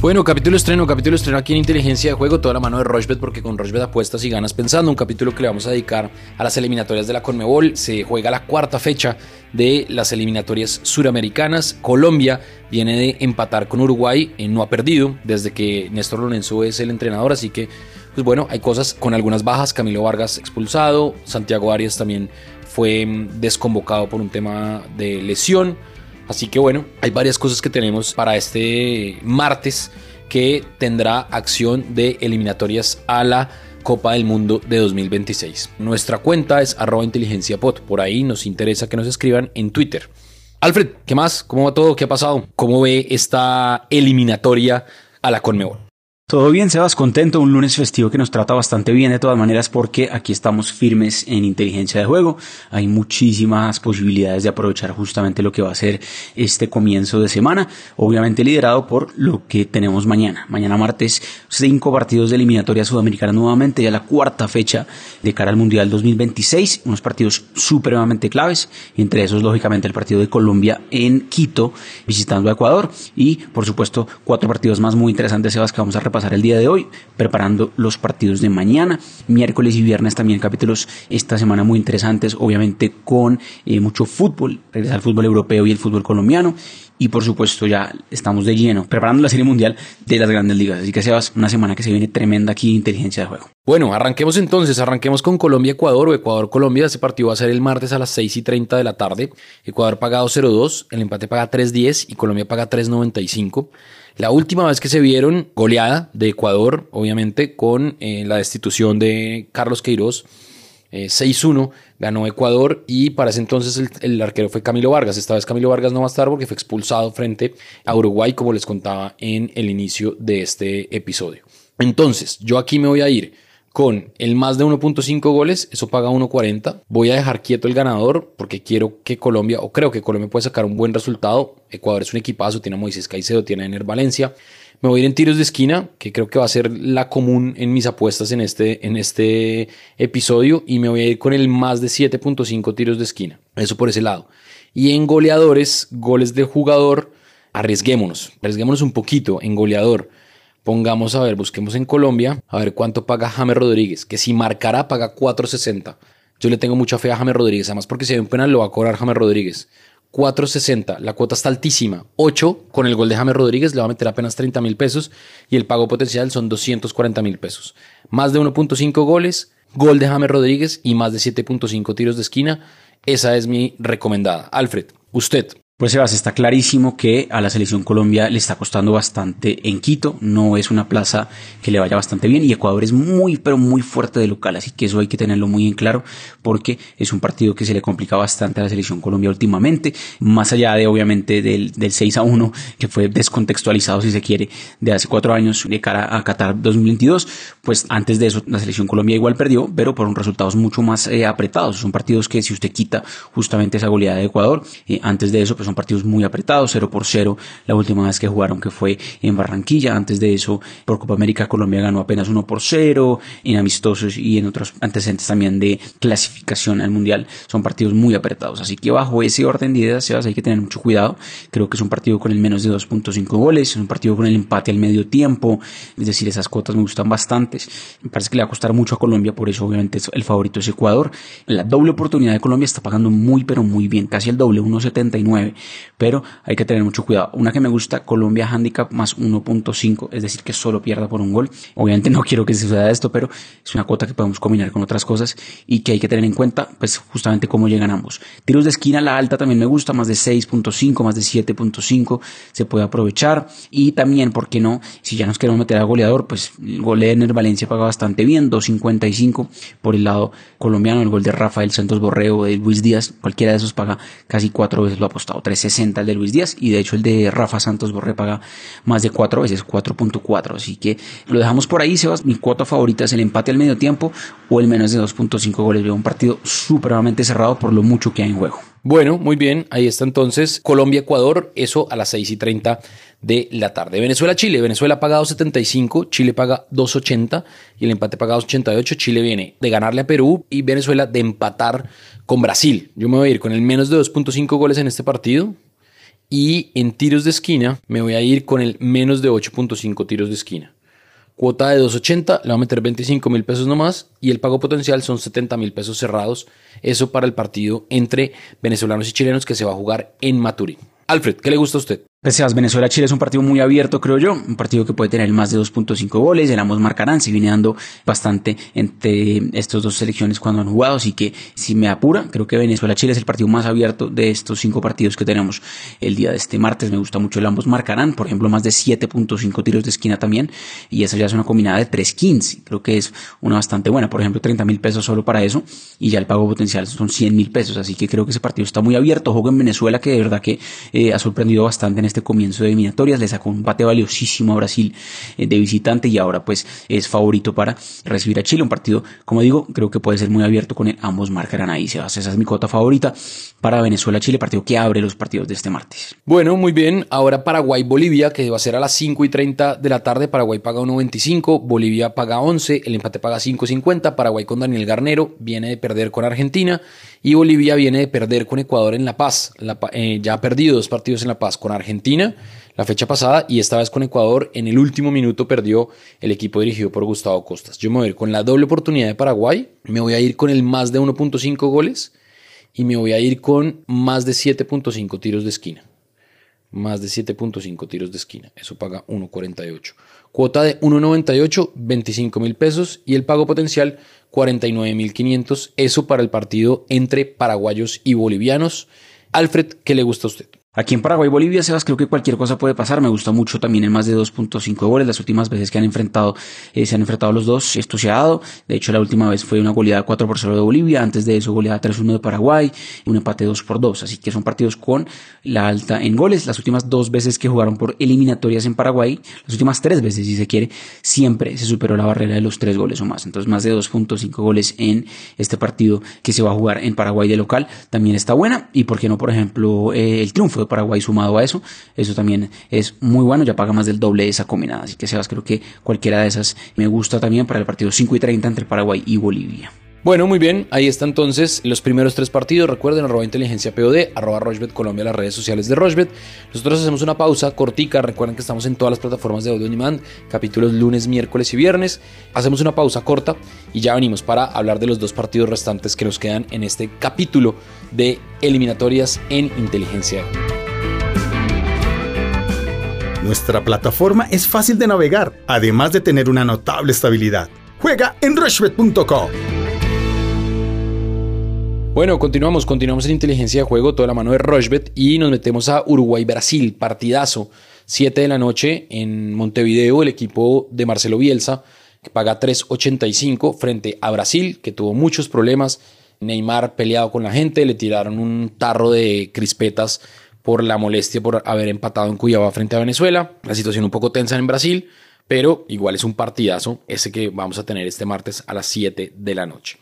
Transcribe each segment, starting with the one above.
Bueno, capítulo estreno, capítulo estreno aquí en Inteligencia de Juego, toda la mano de Rochbet, porque con Rochbet apuestas y ganas pensando. Un capítulo que le vamos a dedicar a las eliminatorias de la Conmebol. Se juega la cuarta fecha de las eliminatorias suramericanas. Colombia viene de empatar con Uruguay, eh, no ha perdido desde que Néstor Lorenzo es el entrenador, así que, pues bueno, hay cosas con algunas bajas. Camilo Vargas expulsado, Santiago Arias también fue mm, desconvocado por un tema de lesión. Así que bueno, hay varias cosas que tenemos para este martes que tendrá acción de eliminatorias a la Copa del Mundo de 2026. Nuestra cuenta es arroba inteligenciapod. Por ahí nos interesa que nos escriban en Twitter. Alfred, ¿qué más? ¿Cómo va todo? ¿Qué ha pasado? ¿Cómo ve esta eliminatoria a la Conmebol? Todo bien, Sebas, contento, un lunes festivo que nos trata bastante bien de todas maneras porque aquí estamos firmes en inteligencia de juego. Hay muchísimas posibilidades de aprovechar justamente lo que va a ser este comienzo de semana, obviamente liderado por lo que tenemos mañana. Mañana martes, cinco partidos de eliminatoria sudamericana nuevamente, ya la cuarta fecha de cara al Mundial 2026, unos partidos supremamente claves, entre esos lógicamente el partido de Colombia en Quito, visitando a Ecuador y por supuesto cuatro partidos más muy interesantes, Sebas, que vamos a repasar pasar el día de hoy, preparando los partidos de mañana, miércoles y viernes también capítulos esta semana muy interesantes, obviamente con eh, mucho fútbol, regresar al fútbol europeo y el fútbol colombiano y por supuesto ya estamos de lleno preparando la serie mundial de las grandes ligas. Así que Sebas, una semana que se viene tremenda aquí inteligencia de juego. Bueno, arranquemos entonces, arranquemos con Colombia-Ecuador o Ecuador-Colombia. Ese partido va a ser el martes a las 6 y 30 de la tarde. Ecuador paga 2.02, el empate paga 3.10 y Colombia paga 3.95. La última vez que se vieron goleada de Ecuador, obviamente con eh, la destitución de Carlos Queiroz, 6-1 eh, ganó Ecuador y para ese entonces el, arquero fue Camilo Vargas. Esta vez Camilo Vargas no va a estar porque fue expulsado frente a Uruguay, como les contaba en el inicio de este episodio. Entonces, yo aquí me voy a ir con el más de 1.5 goles, eso paga 1.40. Voy a dejar quieto el ganador porque quiero que Colombia, o creo que Colombia puede sacar un buen resultado. Ecuador es un equipazo, tiene a Moisés Caicedo, tiene a Ener Valencia. Me voy a ir en tiros de esquina, que creo que va a ser la común en mis apuestas en este, en este episodio. Y me voy a ir con el más de 7.5 tiros de esquina. Eso por ese lado. Y en goleadores, goles de jugador, arriesguémonos. Arriesguémonos un poquito en goleador. Pongamos a ver, busquemos en Colombia, a ver cuánto paga James Rodríguez, que si marcará paga 4.60. Yo le tengo mucha fe a James Rodríguez, además porque si hay un penal lo va a cobrar James Rodríguez. 4.60, la cuota está altísima. 8 con el gol de James Rodríguez le va a meter apenas 30 mil pesos y el pago potencial son 240 mil pesos. Más de 1.5 goles, gol de James Rodríguez y más de 7.5 tiros de esquina. Esa es mi recomendada. Alfred, usted, pues Sebas, está clarísimo que a la selección Colombia le está costando bastante en Quito, no es una plaza que le vaya bastante bien. Y Ecuador es muy pero muy fuerte de local, así que eso hay que tenerlo muy en claro porque es un partido que se le complica bastante a la selección Colombia últimamente, más allá de obviamente del, del 6 a 1 que fue descontextualizado si se quiere de hace cuatro años de cara a Qatar 2022, pues antes de eso la selección Colombia igual perdió, pero por un resultados mucho más eh, apretados, son partidos que si usted quita justamente esa goleada de Ecuador, eh, antes de eso pues son partidos muy apretados, 0 por 0 la última vez que jugaron que fue en Barranquilla, antes de eso por Copa América Colombia ganó apenas 1 por 0, en amistosos y en otros antecedentes también de clasificación al Mundial, son partidos muy apretados, así que bajo ese orden de ideas hay que tener mucho cuidado, creo que es un partido con el menos de 2.5 goles, es un partido con el empate al medio tiempo, es decir, esas cuotas me gustan bastantes, me parece que le va a costar mucho a Colombia, por eso obviamente el favorito es Ecuador, la doble oportunidad de Colombia está pagando muy pero muy bien, casi el doble, 1.79 pero hay que tener mucho cuidado. Una que me gusta, Colombia Handicap más 1.5, es decir, que solo pierda por un gol. Obviamente no quiero que suceda esto, pero es una cuota que podemos combinar con otras cosas y que hay que tener en cuenta, pues justamente cómo llegan ambos. Tiros de esquina, la alta también me gusta, más de 6.5, más de 7.5, se puede aprovechar. Y también, ¿por qué no? Si ya nos queremos meter a goleador, pues el gol de Ener Valencia paga bastante bien, 2.55 por el lado colombiano, el gol de Rafael Santos Borreo, de Luis Díaz, cualquiera de esos paga casi cuatro veces lo apostado, 360 el de Luis Díaz y de hecho el de Rafa Santos Borré paga más de cuatro veces, 4.4, así que lo dejamos por ahí, Sebas, mi cuota favorita es el empate al medio tiempo o el menos de 2.5 goles, veo un partido supremamente cerrado por lo mucho que hay en juego. Bueno, muy bien, ahí está entonces Colombia-Ecuador, eso a las 6 y 30 de la tarde. Venezuela-Chile, Venezuela paga 2.75, Chile paga 2.80 y el empate paga 2.88. Chile viene de ganarle a Perú y Venezuela de empatar con Brasil. Yo me voy a ir con el menos de 2.5 goles en este partido Y en tiros de esquina me voy a ir con el menos de 8.5 tiros de esquina. Cuota de 280, le voy a meter 25 mil pesos nomás y el pago potencial son 70 mil pesos cerrados. Eso para el partido entre venezolanos y chilenos que se va a jugar en Maturín. Alfred, ¿qué le gusta a usted? Pues Venezuela-Chile es un partido muy abierto, creo yo. Un partido que puede tener más de 2.5 goles. El ambos marcarán. Se viene dando bastante entre estas dos selecciones cuando han jugado. Así que si me apura, creo que Venezuela-Chile es el partido más abierto de estos cinco partidos que tenemos el día de este martes. Me gusta mucho el ambos marcarán. Por ejemplo, más de 7.5 tiros de esquina también. Y esa ya es una combinada de 3.15. Creo que es una bastante buena. Por ejemplo, 30 mil pesos solo para eso. Y ya el pago potencial son 100 mil pesos. Así que creo que ese partido está muy abierto. Juego en Venezuela que de verdad que eh, ha sorprendido bastante en este comienzo de eliminatorias, le sacó un pate valiosísimo a Brasil eh, de visitante y ahora pues es favorito para recibir a Chile, un partido, como digo, creo que puede ser muy abierto con ambos marcarán ahí, esa es mi cuota favorita para Venezuela-Chile, partido que abre los partidos de este martes. Bueno, muy bien, ahora Paraguay-Bolivia, que va a ser a las 5 y 30 de la tarde, Paraguay paga 1.25, Bolivia paga 11, el empate paga 5.50, Paraguay con Daniel Garnero viene de perder con Argentina y Bolivia viene de perder con Ecuador en La Paz, eh, ya ha perdido dos partidos en La Paz con Argentina la fecha pasada y esta vez con Ecuador en el último minuto perdió el equipo dirigido por Gustavo Costas. Yo me voy a ir con la doble oportunidad de Paraguay, me voy a ir con el más de 1.5 goles y me voy a ir con más de 7.5 tiros de esquina. Más de 7.5 tiros de esquina. Eso paga 1.48. Cuota de 1.98, 25 mil pesos y el pago potencial 49 mil 500. Eso para el partido entre paraguayos y bolivianos. Alfred, ¿qué le gusta a usted? Aquí en Paraguay Bolivia, Sebas, creo que cualquier cosa puede pasar. Me gusta mucho también el más de 2.5 goles. Las últimas veces que han enfrentado, eh, se han enfrentado los dos, esto se ha dado. De hecho, la última vez fue una goleada 4 por 0 de Bolivia. Antes de eso, goleada 3-1 de Paraguay. Un empate 2 por 2. Así que son partidos con la alta en goles. Las últimas dos veces que jugaron por eliminatorias en Paraguay, las últimas tres veces, si se quiere, siempre se superó la barrera de los tres goles o más. Entonces, más de 2.5 goles en este partido que se va a jugar en Paraguay de local también está buena. Y por qué no, por ejemplo, eh, el triunfo de Paraguay sumado a eso. Eso también es muy bueno, ya paga más del doble de esa combinada. Así que Sebas, creo que cualquiera de esas me gusta también para el partido 5 y 30 entre Paraguay y Bolivia. Bueno, muy bien, ahí está entonces los primeros tres partidos. Recuerden, arroba inteligencia POD, arroba Rochbet Colombia, las redes sociales de Rochbet. Nosotros hacemos una pausa cortica. Recuerden que estamos en todas las plataformas de audio on demand, capítulos lunes, miércoles y viernes. Hacemos una pausa corta y ya venimos para hablar de los dos partidos restantes que nos quedan en este capítulo de eliminatorias en inteligencia. Nuestra plataforma es fácil de navegar, además de tener una notable estabilidad. Juega en rushbet.com. Bueno, continuamos, continuamos en inteligencia de juego, toda la mano de Rushbet y nos metemos a Uruguay-Brasil, partidazo, 7 de la noche en Montevideo, el equipo de Marcelo Bielsa, que paga 3.85 frente a Brasil, que tuvo muchos problemas. Neymar peleado con la gente, le tiraron un tarro de crispetas por la molestia por haber empatado en Cuyaba frente a Venezuela. La situación un poco tensa en Brasil, pero igual es un partidazo ese que vamos a tener este martes a las 7 de la noche.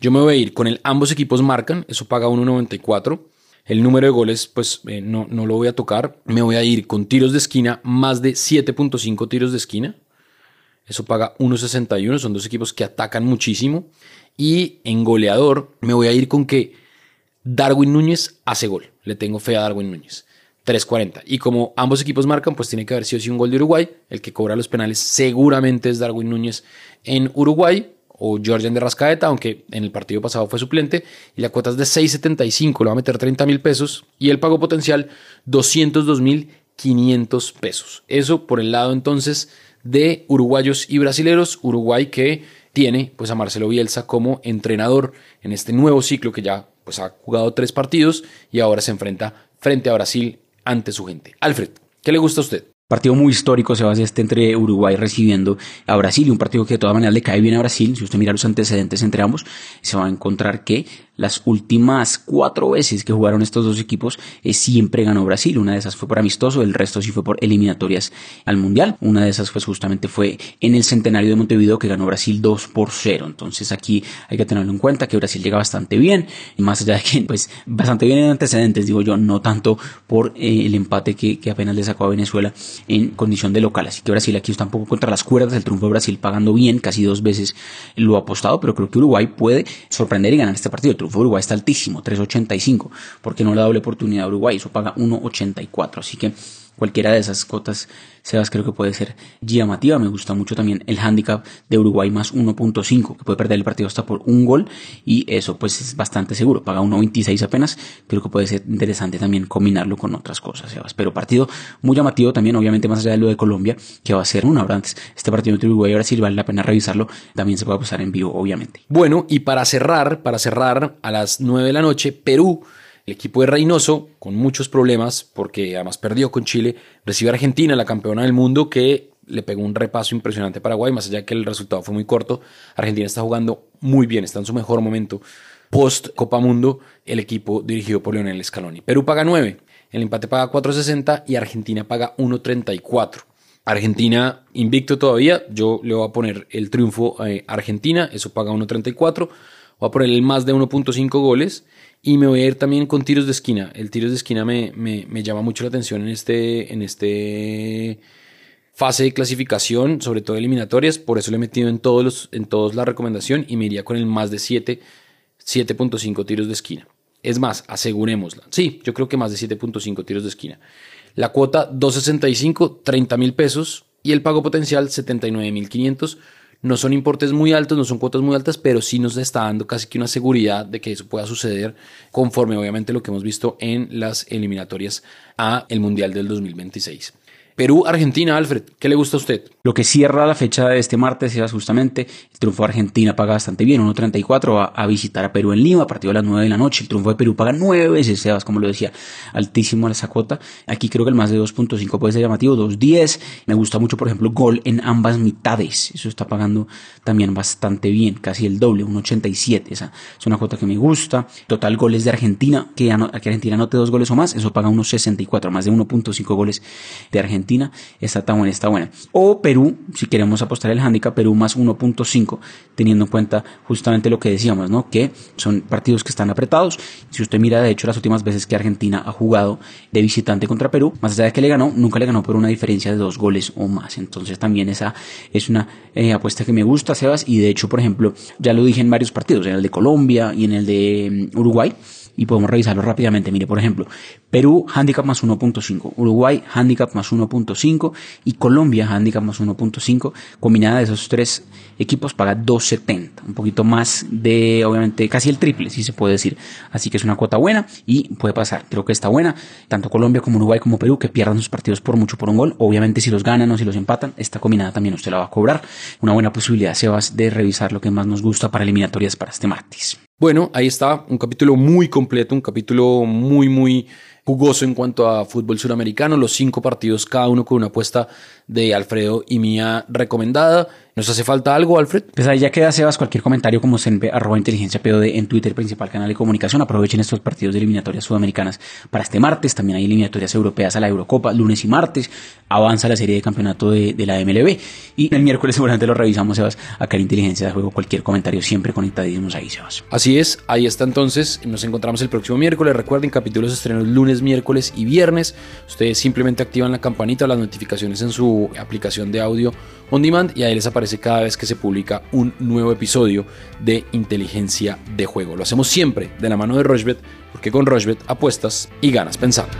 Yo me voy a ir con el ambos equipos marcan, eso paga 1.94. El número de goles, pues eh, no, no lo voy a tocar. Me voy a ir con tiros de esquina, más de 7.5 tiros de esquina. Eso paga 1.61. Son dos equipos que atacan muchísimo. Y en goleador, me voy a ir con que Darwin Núñez hace gol. Le tengo fe a Darwin Núñez. 3.40. Y como ambos equipos marcan, pues tiene que haber sido sí un gol de Uruguay. El que cobra los penales seguramente es Darwin Núñez en Uruguay o Georgian de Rascaeta, aunque en el partido pasado fue suplente. Y la cuota es de 6.75, le va a meter 30 mil pesos. Y el pago potencial 202 mil 500 pesos. Eso por el lado entonces de uruguayos y brasileros. Uruguay que tiene pues a Marcelo Bielsa como entrenador en este nuevo ciclo que ya pues ha jugado tres partidos y ahora se enfrenta frente a Brasil ante su gente. Alfred, ¿qué le gusta a usted? Partido muy histórico se va a hacer este entre Uruguay recibiendo a Brasil, un partido que de todas maneras le cae bien a Brasil. Si usted mira los antecedentes entre ambos, se va a encontrar que las últimas cuatro veces que jugaron estos dos equipos eh, siempre ganó Brasil. Una de esas fue por amistoso, el resto sí fue por eliminatorias al Mundial. Una de esas pues justamente fue en el centenario de Montevideo que ganó Brasil 2 por 0. Entonces aquí hay que tenerlo en cuenta que Brasil llega bastante bien, más allá de que pues bastante bien en antecedentes, digo yo, no tanto por eh, el empate que, que apenas le sacó a Venezuela en condición de local. Así que Brasil aquí está un poco contra las cuerdas, el triunfo de Brasil pagando bien, casi dos veces lo apostado, pero creo que Uruguay puede sorprender y ganar este partido Uruguay está altísimo, 3.85, porque no le doble oportunidad a Uruguay, eso paga 1.84, así que cualquiera de esas cotas, Sebas, creo que puede ser llamativa. Me gusta mucho también el handicap de Uruguay más 1.5, que puede perder el partido hasta por un gol y eso pues es bastante seguro. Paga 1.26 apenas. Creo que puede ser interesante también combinarlo con otras cosas, Sebas. Pero partido muy llamativo también, obviamente más allá de lo de Colombia, que va a ser una hora antes. Este partido entre Uruguay y Brasil vale la pena revisarlo. También se puede pasar en vivo, obviamente. Bueno, y para cerrar, para cerrar a las 9 de la noche, Perú el equipo de Reynoso, con muchos problemas, porque además perdió con Chile, recibe a Argentina, la campeona del mundo, que le pegó un repaso impresionante a Paraguay, más allá que el resultado fue muy corto. Argentina está jugando muy bien, está en su mejor momento. Post Copa Mundo, el equipo dirigido por Leonel Scaloni. Perú paga 9, el empate paga 4.60 y Argentina paga 1.34. Argentina invicto todavía, yo le voy a poner el triunfo a Argentina, eso paga 1.34. Voy a poner el más de 1.5 goles y me voy a ir también con tiros de esquina. El tiros de esquina me, me, llama mucho la atención en este, en este fase de clasificación, sobre todo eliminatorias. Por eso lo he metido en todos, los, en todos la recomendación y me iría con el más de 7, 7.5 tiros de esquina. Es más, asegurémosla. Sí, yo creo que más de 7.5 tiros de esquina. La cuota 265, 30 mil pesos y el pago potencial 79 mil 500 no son importes muy altos, no son cuotas muy altas, pero sí nos está dando casi que una seguridad de que eso pueda suceder conforme obviamente lo que hemos visto en las eliminatorias a el Mundial del 2026. Perú, Argentina, Alfred, ¿qué le gusta a usted? Lo que cierra la fecha de este martes es justamente el triunfo de Argentina paga bastante bien, 1.34 va a visitar a Perú en Lima, a las 9 de la noche. El triunfo de Perú paga 9 veces, Sebas, como lo decía, altísimo esa cuota. Aquí creo que el más de 2.5 puede ser llamativo, 2.10. Me gusta mucho, por ejemplo, gol en ambas mitades. Eso está pagando también bastante bien, casi el doble, 1.87. Esa es una cuota que me gusta. Total goles de Argentina, que, que Argentina anote dos goles o más, eso paga 1.64, más de 1.5 goles de Argentina Argentina, está tan buena, está buena. O Perú, si queremos apostar el handicap, Perú más 1.5, teniendo en cuenta justamente lo que decíamos, ¿no? Que son partidos que están apretados. Si usted mira, de hecho, las últimas veces que Argentina ha jugado de visitante contra Perú, más allá de que le ganó, nunca le ganó por una diferencia de dos goles o más. Entonces también esa es una eh, apuesta que me gusta, Sebas, y de hecho, por ejemplo, ya lo dije en varios partidos, en el de Colombia y en el de mm, Uruguay y podemos revisarlo rápidamente. Mire, por ejemplo, Perú, handicap más 1.5, Uruguay, handicap más 1.5 y Colombia, handicap más 1.5. Combinada de esos tres equipos paga 2.70, un poquito más de, obviamente, casi el triple, si se puede decir. Así que es una cuota buena y puede pasar. Creo que está buena, tanto Colombia como Uruguay como Perú, que pierdan sus partidos por mucho por un gol. Obviamente, si los ganan o si los empatan, esta combinada también usted la va a cobrar. Una buena posibilidad, Sebas, de revisar lo que más nos gusta para eliminatorias para este martes. Bueno, ahí está un capítulo muy completo, un capítulo muy, muy jugoso en cuanto a fútbol suramericano, los cinco partidos, cada uno con una apuesta de Alfredo y mía recomendada. ¿Nos hace falta algo, Alfred? Pues ahí ya queda, Sebas, cualquier comentario como se arroba inteligencia POD en Twitter, principal canal de comunicación. Aprovechen estos partidos de eliminatorias sudamericanas para este martes. También hay eliminatorias europeas a la Eurocopa, lunes y martes. Avanza la serie de campeonato de, la MLB. Y el miércoles seguramente lo revisamos, Sebas, acá en Inteligencia de Juego. Cualquier comentario siempre conectadísimos ahí, Sebas. Así es, ahí está entonces. Nos encontramos el próximo miércoles. Recuerden, capítulos estrenos lunes, miércoles y viernes. Ustedes simplemente activan la campanita, las notificaciones en su aplicación de audio on demand y ahí les cada vez que se publica un nuevo episodio de inteligencia de juego. Lo hacemos siempre de la mano de Rochbet porque con Rochbet apuestas y ganas pensando.